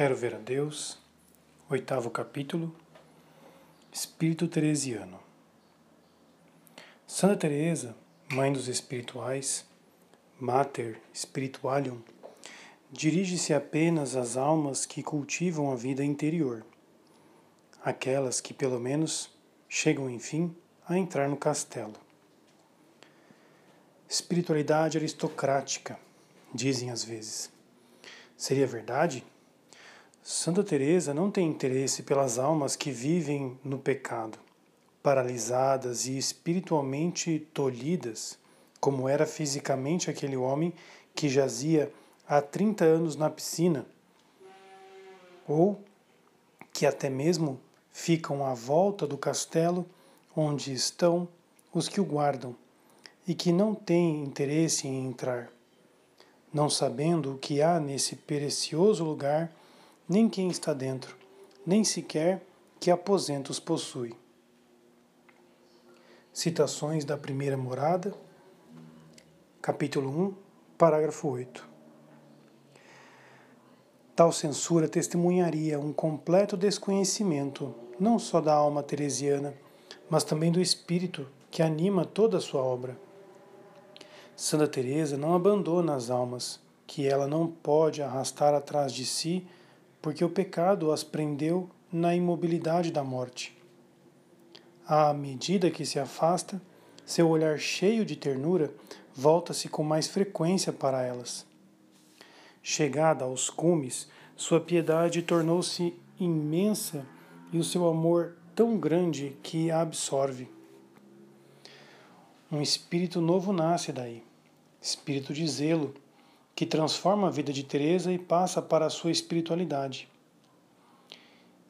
Quero ver a Deus, oitavo capítulo, Espírito Teresiano. Santa Teresa, mãe dos espirituais, Mater Spiritualium, dirige-se apenas às almas que cultivam a vida interior, aquelas que pelo menos chegam enfim a entrar no castelo. Espiritualidade aristocrática, dizem às vezes. Seria verdade? Santa Teresa não tem interesse pelas almas que vivem no pecado, paralisadas e espiritualmente tolhidas, como era fisicamente aquele homem que jazia há 30 anos na piscina, ou que até mesmo ficam à volta do castelo onde estão os que o guardam e que não têm interesse em entrar, não sabendo o que há nesse precioso lugar nem quem está dentro, nem sequer que aposentos possui. Citações da primeira morada, capítulo 1, parágrafo 8. Tal censura testemunharia um completo desconhecimento não só da alma teresiana, mas também do espírito que anima toda a sua obra. Santa Teresa não abandona as almas que ela não pode arrastar atrás de si porque o pecado as prendeu na imobilidade da morte. À medida que se afasta, seu olhar cheio de ternura volta-se com mais frequência para elas. Chegada aos cumes, sua piedade tornou-se imensa e o seu amor tão grande que a absorve. Um espírito novo nasce daí, espírito de zelo, que transforma a vida de Teresa e passa para a sua espiritualidade.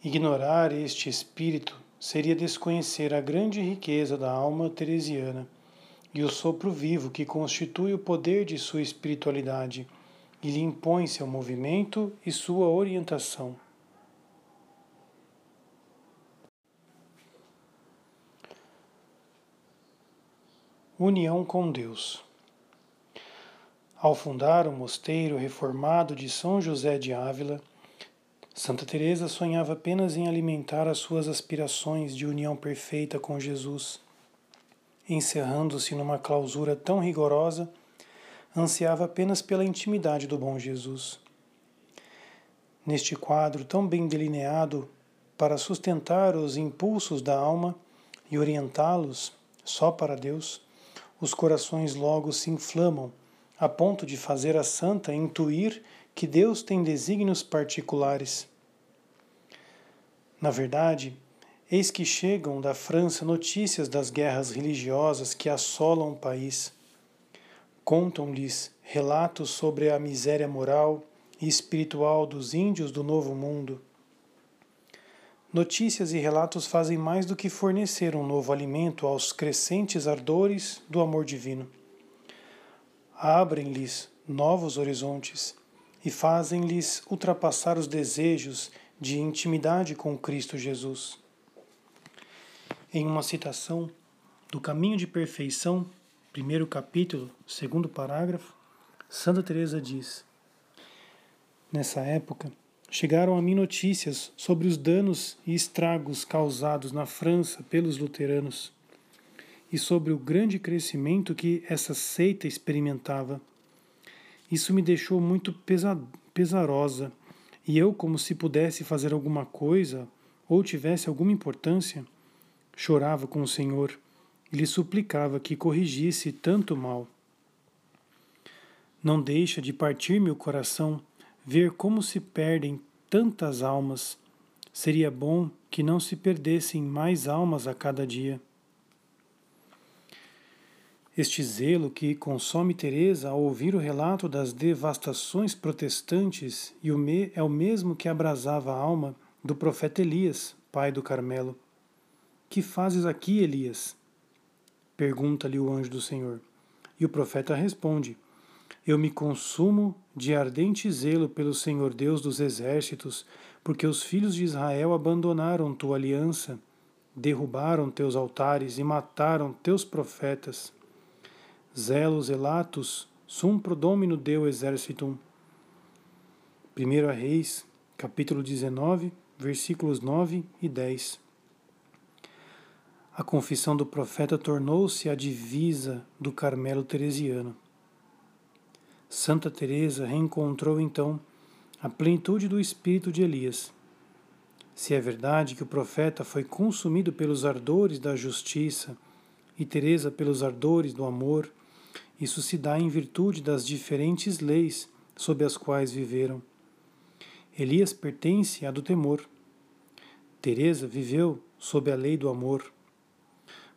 Ignorar este espírito seria desconhecer a grande riqueza da alma teresiana e o sopro vivo que constitui o poder de sua espiritualidade e lhe impõe seu movimento e sua orientação. União com Deus. Ao fundar o mosteiro reformado de São José de Ávila, Santa Teresa sonhava apenas em alimentar as suas aspirações de união perfeita com Jesus. Encerrando-se numa clausura tão rigorosa, ansiava apenas pela intimidade do bom Jesus. Neste quadro tão bem delineado para sustentar os impulsos da alma e orientá-los só para Deus, os corações logo se inflamam a ponto de fazer a santa intuir que Deus tem desígnios particulares. Na verdade, eis que chegam da França notícias das guerras religiosas que assolam o país. Contam-lhes relatos sobre a miséria moral e espiritual dos índios do Novo Mundo. Notícias e relatos fazem mais do que fornecer um novo alimento aos crescentes ardores do amor divino abrem-lhes novos horizontes e fazem-lhes ultrapassar os desejos de intimidade com Cristo Jesus. Em uma citação do Caminho de Perfeição, primeiro capítulo, segundo parágrafo, Santa Teresa diz: Nessa época, chegaram a mim notícias sobre os danos e estragos causados na França pelos luteranos e sobre o grande crescimento que essa seita experimentava. Isso me deixou muito pesarosa, e eu, como se pudesse fazer alguma coisa ou tivesse alguma importância, chorava com o Senhor e lhe suplicava que corrigisse tanto mal. Não deixa de partir-me o coração ver como se perdem tantas almas. Seria bom que não se perdessem mais almas a cada dia. Este zelo que consome Teresa ao ouvir o relato das devastações protestantes e o me, é o mesmo que abrasava a alma do profeta Elias, pai do Carmelo. Que fazes aqui, Elias? Pergunta-lhe o anjo do Senhor. E o profeta responde: Eu me consumo de ardente zelo pelo Senhor Deus dos exércitos, porque os filhos de Israel abandonaram tua aliança, derrubaram teus altares e mataram teus profetas. Zelos elatus sum pro domino deu exercitum. 1 Reis, capítulo 19, versículos 9 e 10. A confissão do profeta tornou-se a divisa do Carmelo teresiano. Santa Teresa reencontrou então a plenitude do espírito de Elias. Se é verdade que o profeta foi consumido pelos ardores da justiça e Teresa pelos ardores do amor, isso se dá em virtude das diferentes leis sob as quais viveram. Elias pertence à do temor. Teresa viveu sob a lei do amor.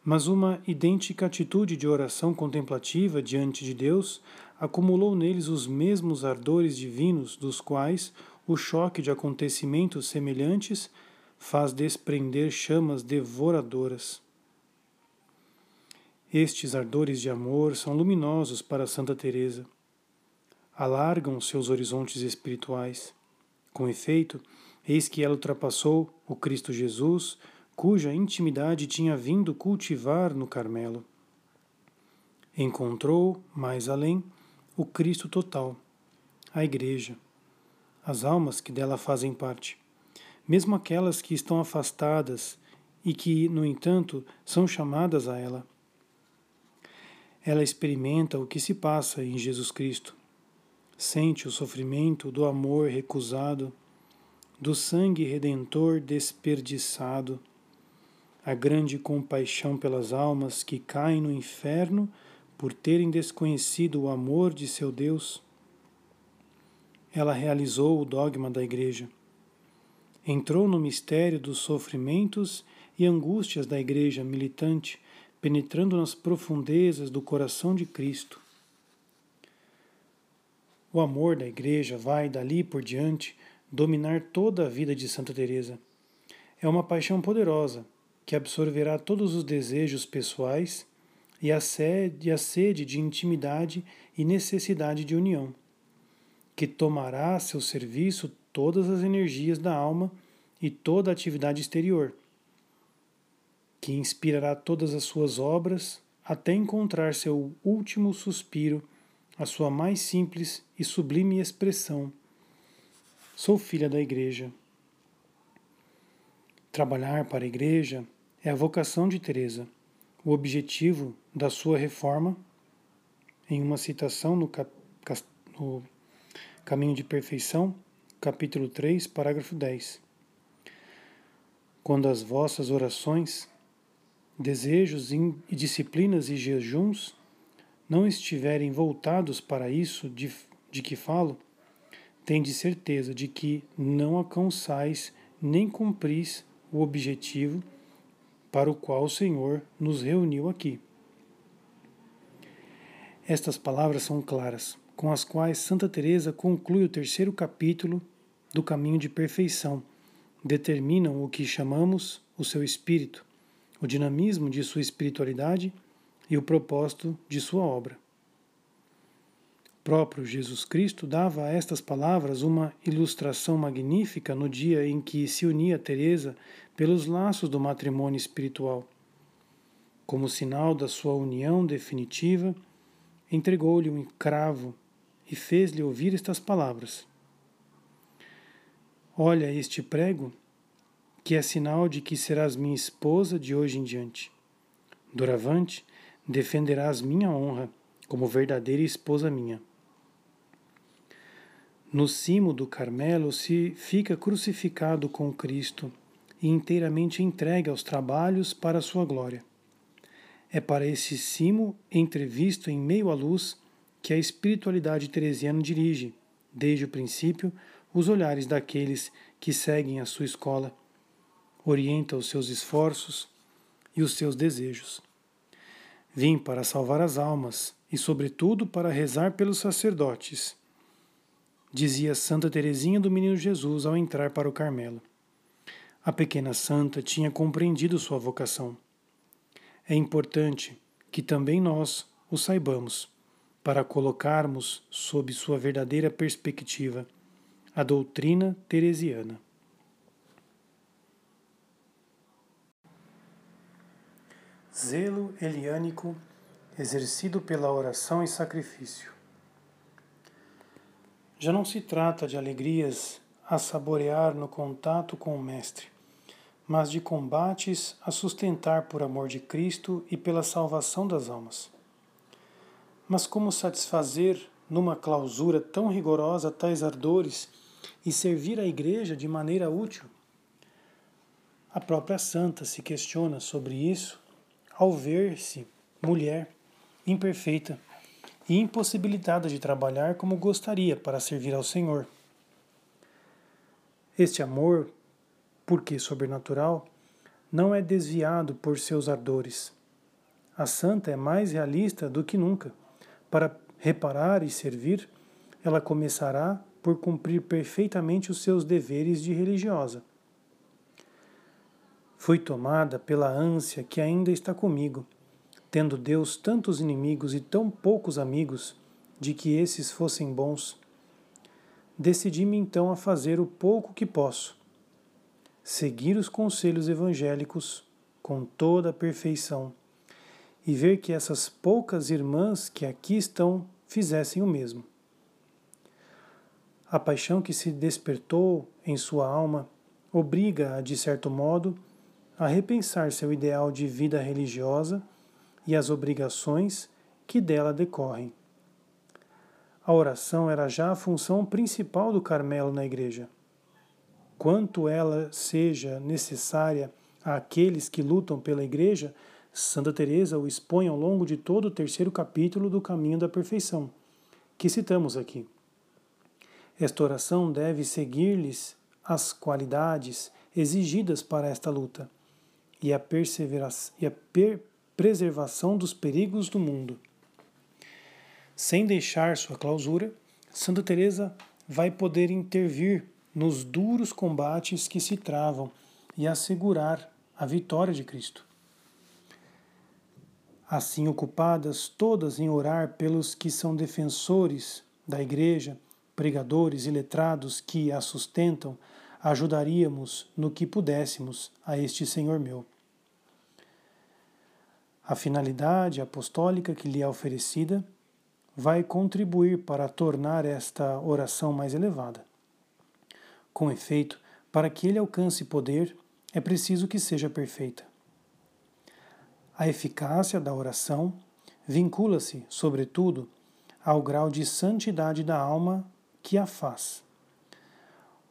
Mas uma idêntica atitude de oração contemplativa diante de Deus acumulou neles os mesmos ardores divinos dos quais o choque de acontecimentos semelhantes faz desprender chamas devoradoras. Estes ardores de amor são luminosos para Santa Teresa. Alargam seus horizontes espirituais. Com efeito, eis que ela ultrapassou o Cristo Jesus, cuja intimidade tinha vindo cultivar no Carmelo. Encontrou, mais além, o Cristo total, a Igreja, as almas que dela fazem parte, mesmo aquelas que estão afastadas e que, no entanto, são chamadas a ela. Ela experimenta o que se passa em Jesus Cristo, sente o sofrimento do amor recusado, do sangue redentor desperdiçado, a grande compaixão pelas almas que caem no inferno por terem desconhecido o amor de seu Deus, ela realizou o dogma da Igreja. Entrou no mistério dos sofrimentos e angústias da Igreja militante, penetrando nas profundezas do coração de Cristo. O amor da Igreja vai, dali por diante, dominar toda a vida de Santa Teresa. É uma paixão poderosa que absorverá todos os desejos pessoais e a sede, a sede de intimidade e necessidade de união, que tomará a seu serviço todas as energias da alma e toda a atividade exterior, que inspirará todas as suas obras até encontrar seu último suspiro, a sua mais simples e sublime expressão. Sou filha da Igreja. Trabalhar para a Igreja é a vocação de Teresa o objetivo da sua reforma em uma citação no, cap, no Caminho de Perfeição, capítulo 3, parágrafo 10. Quando as vossas orações, desejos e disciplinas e jejuns não estiverem voltados para isso de, de que falo, tende certeza de que não alcançais nem cumpris o objetivo para o qual o Senhor nos reuniu aqui. Estas palavras são claras, com as quais Santa Teresa conclui o terceiro capítulo do caminho de perfeição. Determinam o que chamamos o seu espírito, o dinamismo de sua espiritualidade e o propósito de sua obra próprio Jesus Cristo dava a estas palavras uma ilustração magnífica no dia em que se unia Teresa pelos laços do matrimônio espiritual. Como sinal da sua união definitiva, entregou-lhe um cravo e fez-lhe ouvir estas palavras: Olha este prego, que é sinal de que serás minha esposa de hoje em diante. Doravante, defenderás minha honra como verdadeira esposa minha. No cimo do Carmelo se fica crucificado com Cristo e inteiramente entregue aos trabalhos para a sua glória. É para esse cimo, entrevisto em meio à luz, que a espiritualidade teresiana dirige, desde o princípio, os olhares daqueles que seguem a sua escola, orienta os seus esforços e os seus desejos. Vim para salvar as almas e, sobretudo, para rezar pelos sacerdotes dizia Santa Teresinha do Menino Jesus ao entrar para o Carmelo. A pequena santa tinha compreendido sua vocação. É importante que também nós o saibamos, para colocarmos sob sua verdadeira perspectiva a doutrina teresiana. Zelo eliânico exercido pela oração e sacrifício. Já não se trata de alegrias a saborear no contato com o Mestre, mas de combates a sustentar por amor de Cristo e pela salvação das almas. Mas como satisfazer numa clausura tão rigorosa tais ardores e servir a Igreja de maneira útil? A própria santa se questiona sobre isso ao ver-se mulher imperfeita e impossibilitada de trabalhar como gostaria para servir ao Senhor. Este amor, porque sobrenatural, não é desviado por seus ardores. A santa é mais realista do que nunca. Para reparar e servir, ela começará por cumprir perfeitamente os seus deveres de religiosa. Fui tomada pela ânsia que ainda está comigo tendo Deus tantos inimigos e tão poucos amigos, de que esses fossem bons, decidi-me então a fazer o pouco que posso, seguir os conselhos evangélicos com toda a perfeição e ver que essas poucas irmãs que aqui estão fizessem o mesmo. A paixão que se despertou em sua alma obriga-a, de certo modo, a repensar seu ideal de vida religiosa e as obrigações que dela decorrem. A oração era já a função principal do Carmelo na igreja. Quanto ela seja necessária àqueles que lutam pela igreja, Santa Teresa o expõe ao longo de todo o terceiro capítulo do Caminho da Perfeição, que citamos aqui. Esta oração deve seguir-lhes as qualidades exigidas para esta luta e a, e a preservação dos perigos do mundo. Sem deixar sua clausura, Santa Teresa vai poder intervir nos duros combates que se travam e assegurar a vitória de Cristo. Assim ocupadas todas em orar pelos que são defensores da Igreja, pregadores e letrados que a sustentam, ajudaríamos no que pudéssemos a este Senhor meu. A finalidade apostólica que lhe é oferecida vai contribuir para tornar esta oração mais elevada. Com efeito, para que ele alcance poder, é preciso que seja perfeita. A eficácia da oração vincula-se, sobretudo, ao grau de santidade da alma que a faz.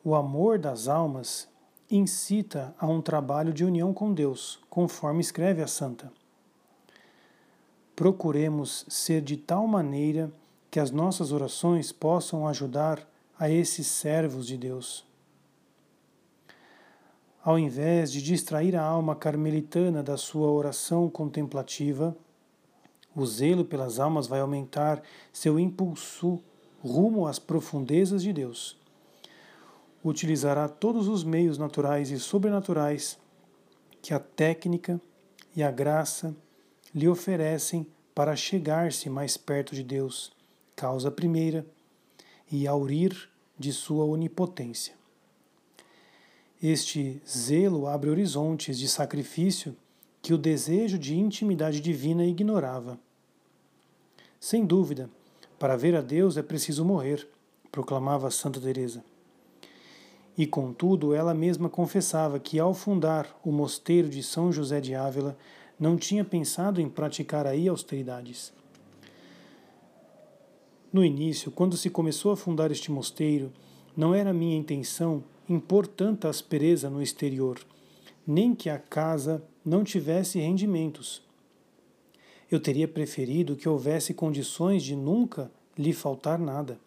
O amor das almas incita a um trabalho de união com Deus, conforme escreve a santa procuremos ser de tal maneira que as nossas orações possam ajudar a esses servos de Deus. Ao invés de distrair a alma carmelitana da sua oração contemplativa, o zelo pelas almas vai aumentar seu impulso rumo às profundezas de Deus. Utilizará todos os meios naturais e sobrenaturais que a técnica e a graça lhe oferecem para chegar-se mais perto de Deus, causa primeira, e aurir de sua onipotência. Este zelo abre horizontes de sacrifício que o desejo de intimidade divina ignorava. Sem dúvida, para ver a Deus é preciso morrer, proclamava Santa Teresa. E contudo, ela mesma confessava que ao fundar o mosteiro de São José de Ávila, não tinha pensado em praticar aí austeridades. No início, quando se começou a fundar este mosteiro, não era minha intenção impor tanta aspereza no exterior, nem que a casa não tivesse rendimentos. Eu teria preferido que houvesse condições de nunca lhe faltar nada.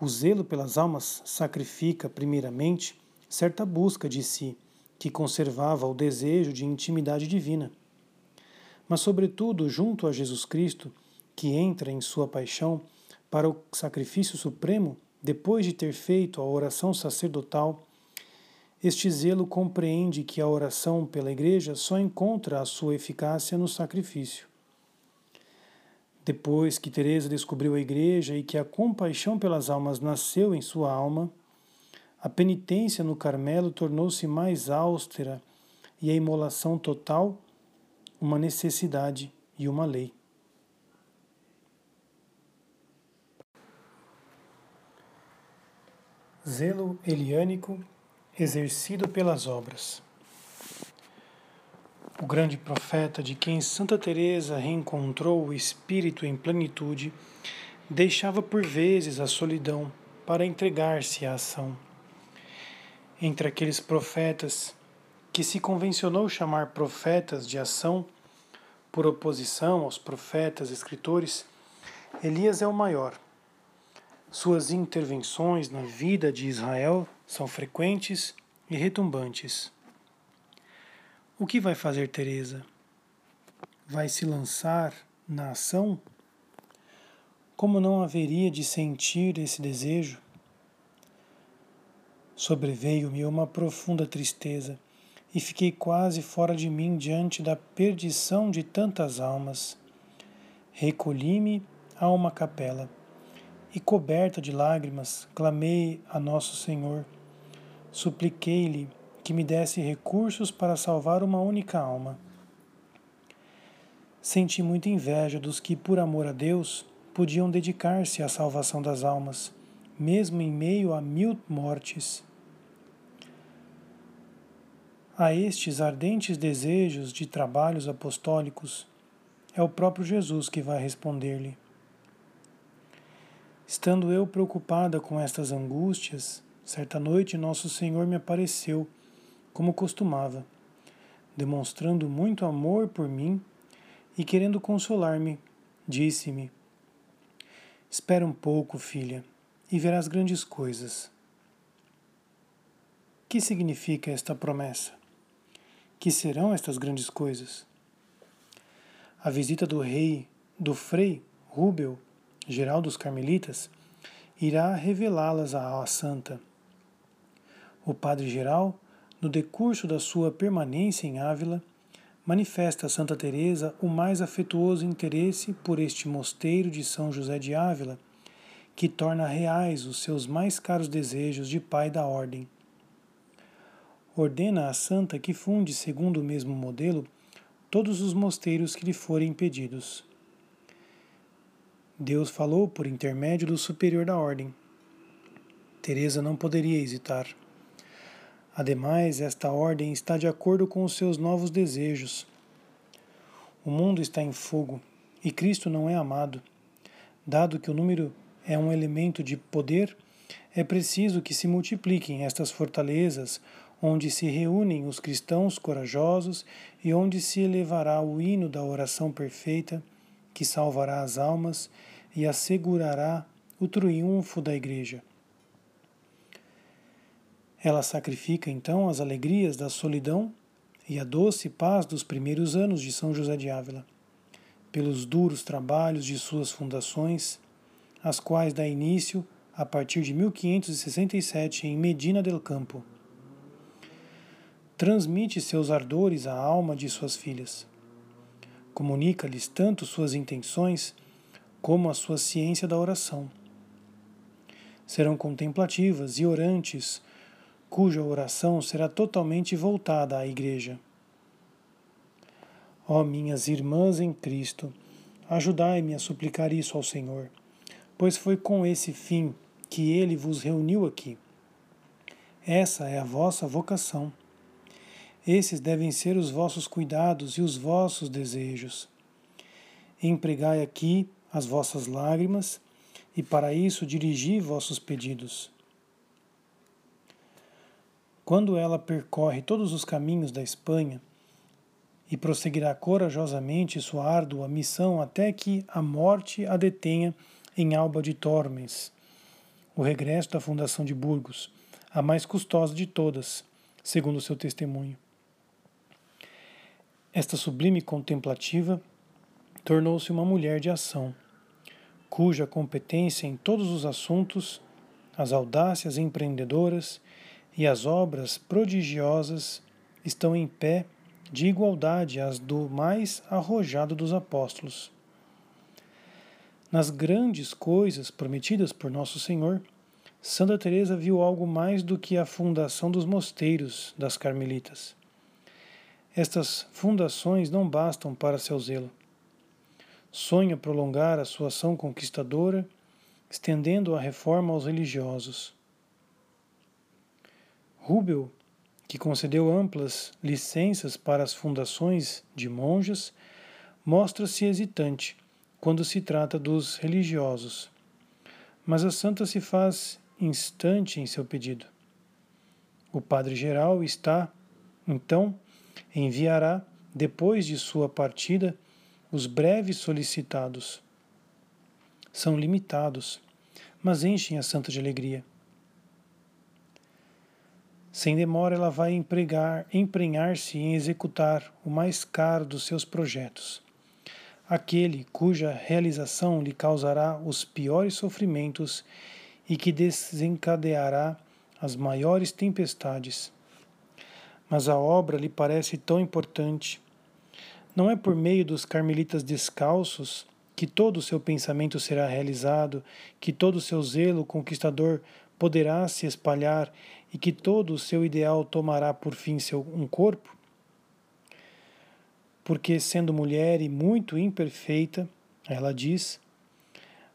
O zelo pelas almas sacrifica, primeiramente, certa busca de si, que conservava o desejo de intimidade divina. Mas, sobretudo, junto a Jesus Cristo, que entra em sua paixão para o sacrifício supremo, depois de ter feito a oração sacerdotal, este zelo compreende que a oração pela Igreja só encontra a sua eficácia no sacrifício. Depois que Teresa descobriu a Igreja e que a compaixão pelas almas nasceu em sua alma, a penitência no Carmelo tornou-se mais austera e a imolação total uma necessidade e uma lei. Zelo eliânico exercido pelas obras. O grande profeta de quem Santa Teresa reencontrou o espírito em plenitude, deixava por vezes a solidão para entregar-se à ação. Entre aqueles profetas que se convencionou chamar profetas de ação, por oposição aos profetas escritores, Elias é o maior suas intervenções na vida de Israel são frequentes e retumbantes. O que vai fazer Teresa? Vai se lançar na ação? Como não haveria de sentir esse desejo? Sobreveio-me uma profunda tristeza e fiquei quase fora de mim diante da perdição de tantas almas. Recolhi-me a uma capela e coberta de lágrimas, clamei a Nosso Senhor. Supliquei-lhe que me desse recursos para salvar uma única alma. Senti muita inveja dos que, por amor a Deus, podiam dedicar-se à salvação das almas, mesmo em meio a mil mortes. A estes ardentes desejos de trabalhos apostólicos, é o próprio Jesus que vai responder-lhe. Estando eu preocupada com estas angústias, certa noite Nosso Senhor me apareceu, como costumava, demonstrando muito amor por mim e querendo consolar-me, disse-me: Espera um pouco, filha, e verás grandes coisas. Que significa esta promessa? Que serão estas grandes coisas? A visita do rei, do frei Rubel, geral dos carmelitas, irá revelá-las à santa. O padre geral, no decurso da sua permanência em Ávila, manifesta a Santa Teresa o mais afetuoso interesse por este mosteiro de São José de Ávila, que torna reais os seus mais caros desejos de pai da ordem. Ordena à santa que funde, segundo o mesmo modelo, todos os mosteiros que lhe forem pedidos. Deus falou por intermédio do superior da ordem. Teresa não poderia hesitar. Ademais, esta ordem está de acordo com os seus novos desejos. O mundo está em fogo e Cristo não é amado. Dado que o número é um elemento de poder, é preciso que se multipliquem estas fortalezas onde se reúnem os cristãos corajosos e onde se elevará o hino da oração perfeita que salvará as almas e assegurará o triunfo da Igreja. Ela sacrifica então as alegrias da solidão e a doce paz dos primeiros anos de São José de Ávila, pelos duros trabalhos de suas fundações, as quais dá início a partir de 1567 em Medina del Campo. Transmite seus ardores à alma de suas filhas. Comunica-lhes tanto suas intenções como a sua ciência da oração. Serão contemplativas e orantes, cuja oração será totalmente voltada à Igreja. Ó minhas irmãs em Cristo, ajudai-me a suplicar isso ao Senhor, pois foi com esse fim que Ele vos reuniu aqui. Essa é a vossa vocação. Esses devem ser os vossos cuidados e os vossos desejos. Empregai aqui as vossas lágrimas, e para isso dirigi vossos pedidos. Quando ela percorre todos os caminhos da Espanha e prosseguirá corajosamente sua árdua missão até que a morte a detenha em Alba de Tormes, o regresso da fundação de Burgos, a mais custosa de todas, segundo seu testemunho. Esta sublime contemplativa tornou-se uma mulher de ação cuja competência em todos os assuntos, as audácias empreendedoras e as obras prodigiosas estão em pé de igualdade às do mais arrojado dos apóstolos. Nas grandes coisas prometidas por Nosso Senhor, Santa Teresa viu algo mais do que a fundação dos mosteiros das carmelitas. Estas fundações não bastam para seu zelo sonha prolongar a sua ação conquistadora, estendendo a reforma aos religiosos. Rubel, que concedeu amplas licenças para as fundações de monjas, mostra-se hesitante quando se trata dos religiosos, mas a santa se faz instante em seu pedido. O padre-geral está, então, enviará, depois de sua partida, os breves solicitados. São limitados, mas enchem a santa de alegria. Sem demora, ela vai empregar, emprenhar-se em executar o mais caro dos seus projetos, aquele cuja realização lhe causará os piores sofrimentos e que desencadeará as maiores tempestades. Mas a obra lhe parece tão importante. Não é por meio dos carmelitas descalços que todo o seu pensamento será realizado, que todo o seu zelo conquistador poderá se espalhar e que todo o seu ideal tomará por fim seu, um corpo? Porque, sendo mulher e muito imperfeita, ela diz,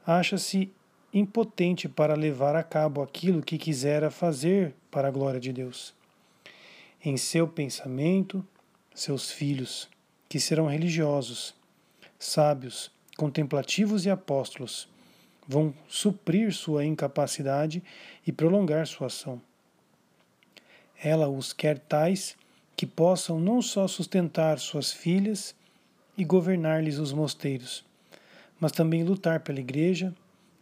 acha-se impotente para levar a cabo aquilo que quisera fazer para a glória de Deus. Em seu pensamento, seus filhos, que serão religiosos, sábios, contemplativos e apóstolos, vão suprir sua incapacidade e prolongar sua ação. Ela os quer tais que possam não só sustentar suas filhas e governar-lhes os mosteiros, mas também lutar pela igreja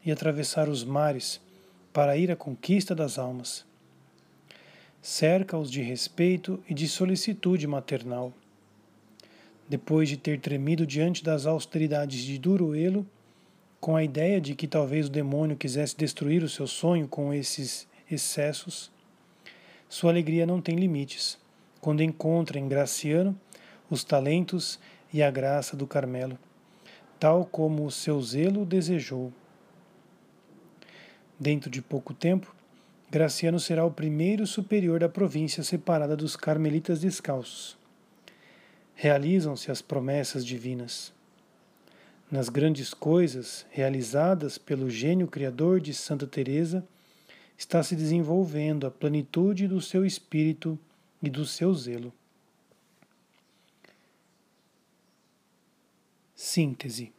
e atravessar os mares para ir à conquista das almas. Cerca-os de respeito e de solicitude maternal. Depois de ter tremido diante das austeridades de Duruelo, com a ideia de que talvez o demônio quisesse destruir o seu sonho com esses excessos, sua alegria não tem limites quando encontra em Graciano os talentos e a graça do Carmelo, tal como o seu zelo desejou. Dentro de pouco tempo, Graciano será o primeiro superior da província separada dos carmelitas descalços. Realizam-se as promessas divinas. Nas grandes coisas realizadas pelo gênio criador de Santa Teresa, está se desenvolvendo a plenitude do seu espírito e do seu zelo. Síntese.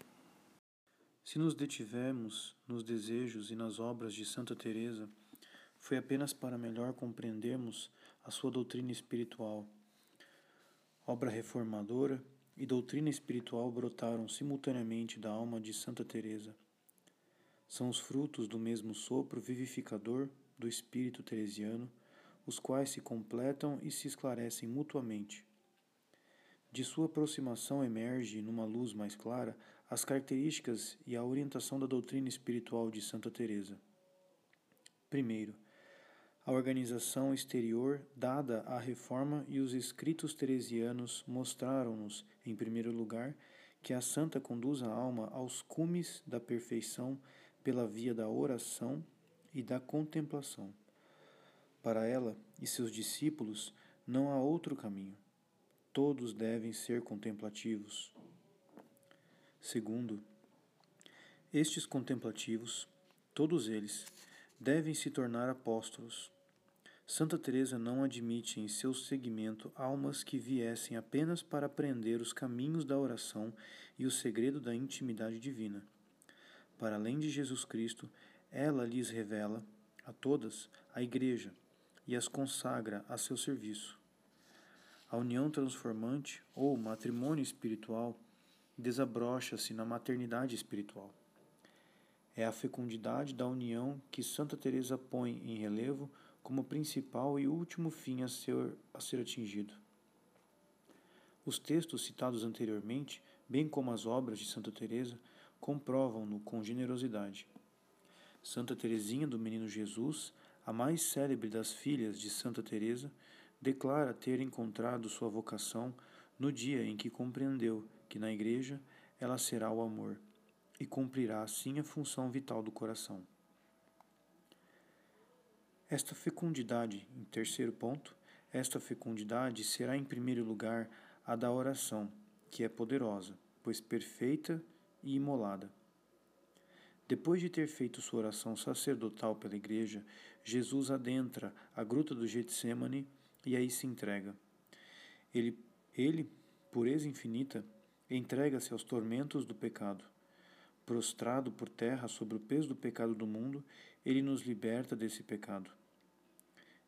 Se nos detivermos nos desejos e nas obras de Santa Teresa, foi apenas para melhor compreendermos a sua doutrina espiritual. Obra reformadora e doutrina espiritual brotaram simultaneamente da alma de Santa Teresa são os frutos do mesmo sopro vivificador do espírito teresiano, os quais se completam e se esclarecem mutuamente. De sua aproximação emerge, numa luz mais clara, as características e a orientação da doutrina espiritual de Santa Teresa. Primeiro, a organização exterior dada à reforma e os escritos teresianos mostraram-nos, em primeiro lugar, que a santa conduz a alma aos cumes da perfeição pela via da oração e da contemplação. Para ela e seus discípulos não há outro caminho. Todos devem ser contemplativos. Segundo, estes contemplativos, todos eles, devem se tornar apóstolos. Santa Teresa não admite em seu seguimento almas que viessem apenas para aprender os caminhos da oração e o segredo da intimidade divina para além de Jesus Cristo, ela lhes revela a todas a Igreja e as consagra a seu serviço. A união transformante ou matrimônio espiritual desabrocha-se na maternidade espiritual. É a fecundidade da união que Santa Teresa põe em relevo como principal e último fim a ser, a ser atingido. Os textos citados anteriormente, bem como as obras de Santa Teresa, comprovam-no com generosidade. Santa Teresinha do Menino Jesus, a mais célebre das filhas de Santa Teresa, declara ter encontrado sua vocação no dia em que compreendeu que na igreja ela será o amor e cumprirá assim a função vital do coração. Esta fecundidade, em terceiro ponto, esta fecundidade será em primeiro lugar a da oração, que é poderosa, pois perfeita e imolada. Depois de ter feito sua oração sacerdotal pela igreja, Jesus adentra a gruta do Getsemane e aí se entrega. Ele, ele pureza infinita, entrega-se aos tormentos do pecado. Prostrado por terra sobre o peso do pecado do mundo, ele nos liberta desse pecado.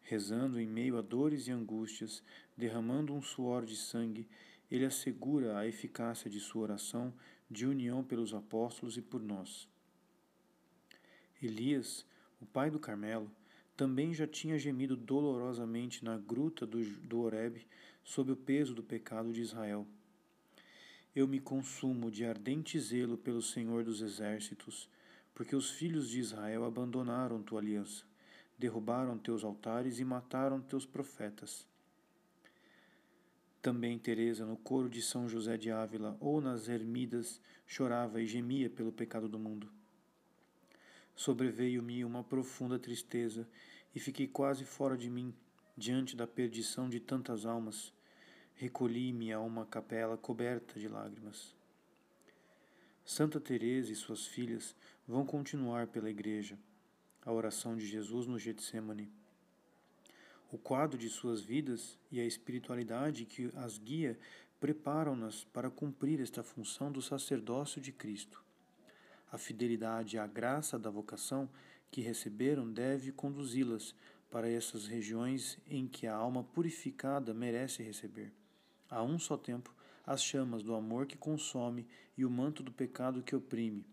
Rezando em meio a dores e angústias, derramando um suor de sangue, ele assegura a eficácia de sua oração de união pelos apóstolos e por nós. Elias, o pai do Carmelo, também já tinha gemido dolorosamente na gruta do, do Horebe sob o peso do pecado de Israel. Eu me consumo de ardente zelo pelo Senhor dos Exércitos, porque os filhos de Israel abandonaram tua aliança, derrubaram teus altares e mataram teus profetas. Também Teresa, no coro de São José de Ávila ou nas ermidas, chorava e gemia pelo pecado do mundo sobreveio-me uma profunda tristeza e fiquei quase fora de mim diante da perdição de tantas almas. Recolhi-me a uma capela coberta de lágrimas. Santa Teresa e suas filhas vão continuar pela igreja a oração de Jesus no Getsemane. O quadro de suas vidas e a espiritualidade que as guia preparam-nas para cumprir esta função do sacerdócio de Cristo. A fidelidade à graça da vocação que receberam deve conduzi-las para essas regiões em que a alma purificada merece receber. A um só tempo, as chamas do amor que consome e o manto do pecado que oprime,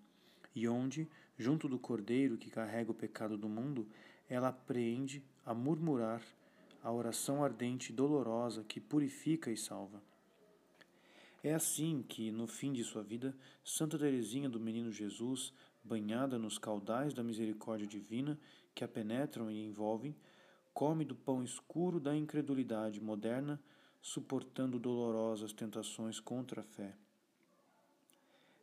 e onde, junto do cordeiro que carrega o pecado do mundo, ela aprende a murmurar a oração ardente e dolorosa que purifica e salva. É assim que, no fim de sua vida, Santa Teresinha do Menino Jesus, banhada nos caudais da misericórdia divina que a penetram e envolvem, come do pão escuro da incredulidade moderna, suportando dolorosas tentações contra a fé.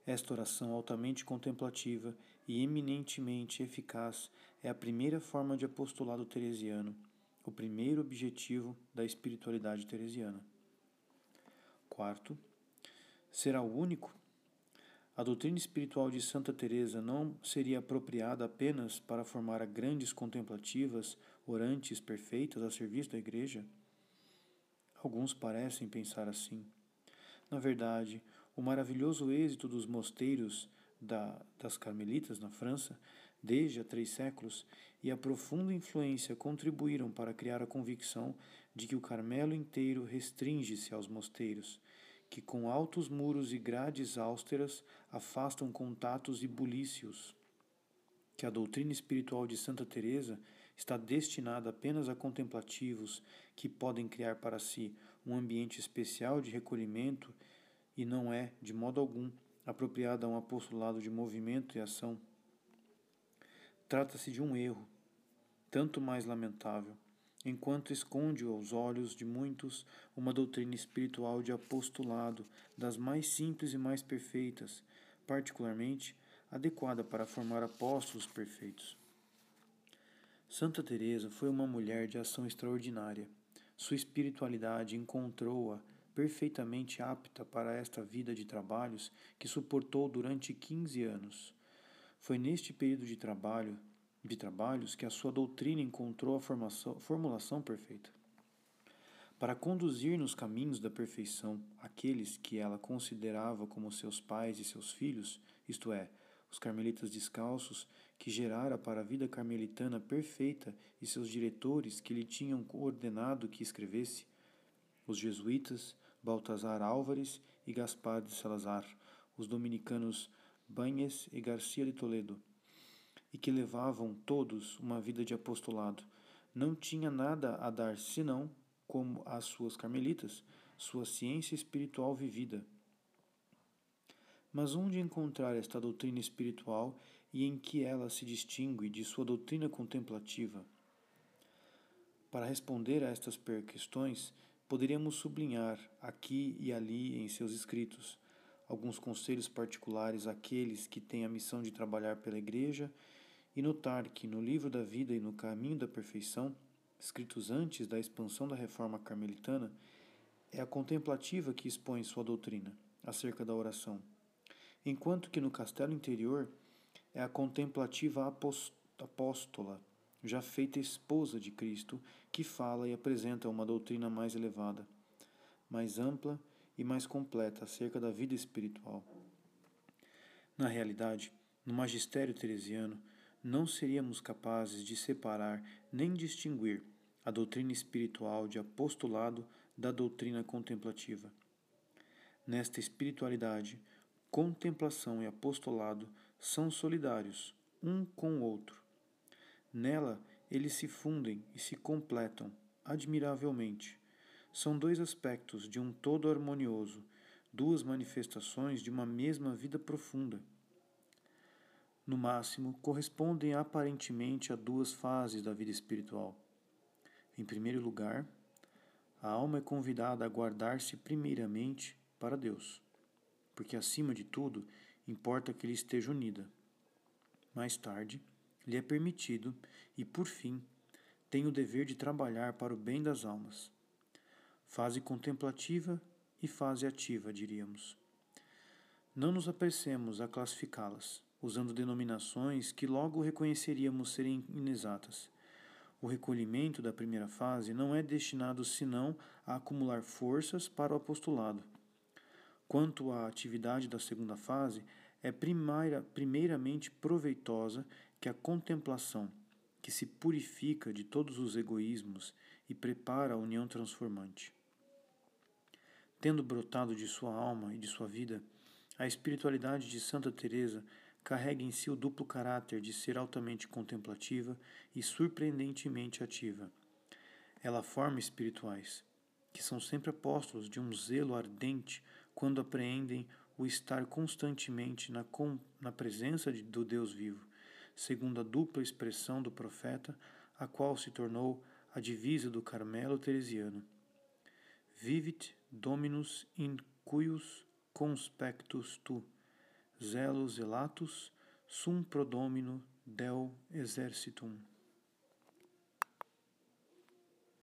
Esta oração altamente contemplativa e eminentemente eficaz é a primeira forma de apostolado teresiano, o primeiro objetivo da espiritualidade teresiana. Quarto, será o único? A doutrina espiritual de Santa Teresa não seria apropriada apenas para formar grandes contemplativas, orantes perfeitas a serviço da igreja? Alguns parecem pensar assim. Na verdade, o maravilhoso êxito dos mosteiros da, das Carmelitas na França, desde há três séculos, e a profunda influência contribuíram para criar a convicção de que o Carmelo inteiro restringe-se aos mosteiros que com altos muros e grades austeras afastam contatos e bulícios, que a doutrina espiritual de Santa Teresa está destinada apenas a contemplativos que podem criar para si um ambiente especial de recolhimento e não é, de modo algum, apropriada a um apostolado de movimento e ação. Trata-se de um erro, tanto mais lamentável, enquanto esconde aos olhos de muitos uma doutrina espiritual de apostolado das mais simples e mais perfeitas, particularmente adequada para formar apóstolos perfeitos. Santa Teresa foi uma mulher de ação extraordinária. Sua espiritualidade encontrou-a perfeitamente apta para esta vida de trabalhos que suportou durante 15 anos. Foi neste período de trabalho de trabalhos que a sua doutrina encontrou a formação, formulação perfeita. Para conduzir nos caminhos da perfeição aqueles que ela considerava como seus pais e seus filhos, isto é, os carmelitas descalços, que gerara para a vida carmelitana perfeita e seus diretores que lhe tinham ordenado que escrevesse, os jesuítas Baltazar Álvares e Gaspar de Salazar, os dominicanos Banhes e Garcia de Toledo, e que levavam todos uma vida de apostolado, não tinha nada a dar senão, como as suas carmelitas, sua ciência espiritual vivida. Mas onde encontrar esta doutrina espiritual e em que ela se distingue de sua doutrina contemplativa? Para responder a estas questões, poderíamos sublinhar aqui e ali em seus escritos alguns conselhos particulares àqueles que têm a missão de trabalhar pela Igreja e notar que no livro da vida e no caminho da perfeição, escritos antes da expansão da reforma carmelitana, é a contemplativa que expõe sua doutrina acerca da oração, enquanto que no castelo interior é a contemplativa apóstola, já feita esposa de Cristo, que fala e apresenta uma doutrina mais elevada, mais ampla e mais completa acerca da vida espiritual. Na realidade, no magistério teresiano, não seríamos capazes de separar nem distinguir a doutrina espiritual de apostolado da doutrina contemplativa. Nesta espiritualidade, contemplação e apostolado são solidários, um com o outro. Nela, eles se fundem e se completam admiravelmente. São dois aspectos de um todo harmonioso, duas manifestações de uma mesma vida profunda. No máximo, correspondem aparentemente a duas fases da vida espiritual. Em primeiro lugar, a alma é convidada a guardar-se primeiramente para Deus, porque acima de tudo importa que ele esteja unida. Mais tarde, lhe é permitido e, por fim, tem o dever de trabalhar para o bem das almas. Fase contemplativa e fase ativa, diríamos. Não nos apressemos a classificá-las, usando denominações que logo reconheceríamos serem inexatas. O recolhimento da primeira fase não é destinado senão a acumular forças para o apostolado. Quanto à atividade da segunda fase, é primeira, primeiramente proveitosa que a contemplação, que se purifica de todos os egoísmos e prepara a união transformante. Tendo brotado de sua alma e de sua vida, a espiritualidade de Santa Teresa carrega em si o duplo caráter de ser altamente contemplativa e surpreendentemente ativa. Ela forma espirituais, que são sempre apóstolos de um zelo ardente quando apreendem o estar constantemente na, com, na presença de, do Deus vivo, segundo a dupla expressão do profeta, a qual se tornou a divisa do Carmelo Teresiano. Vivit Dominus in cuius conspectus tu, zelos elatus, sum pro domino del exercitum.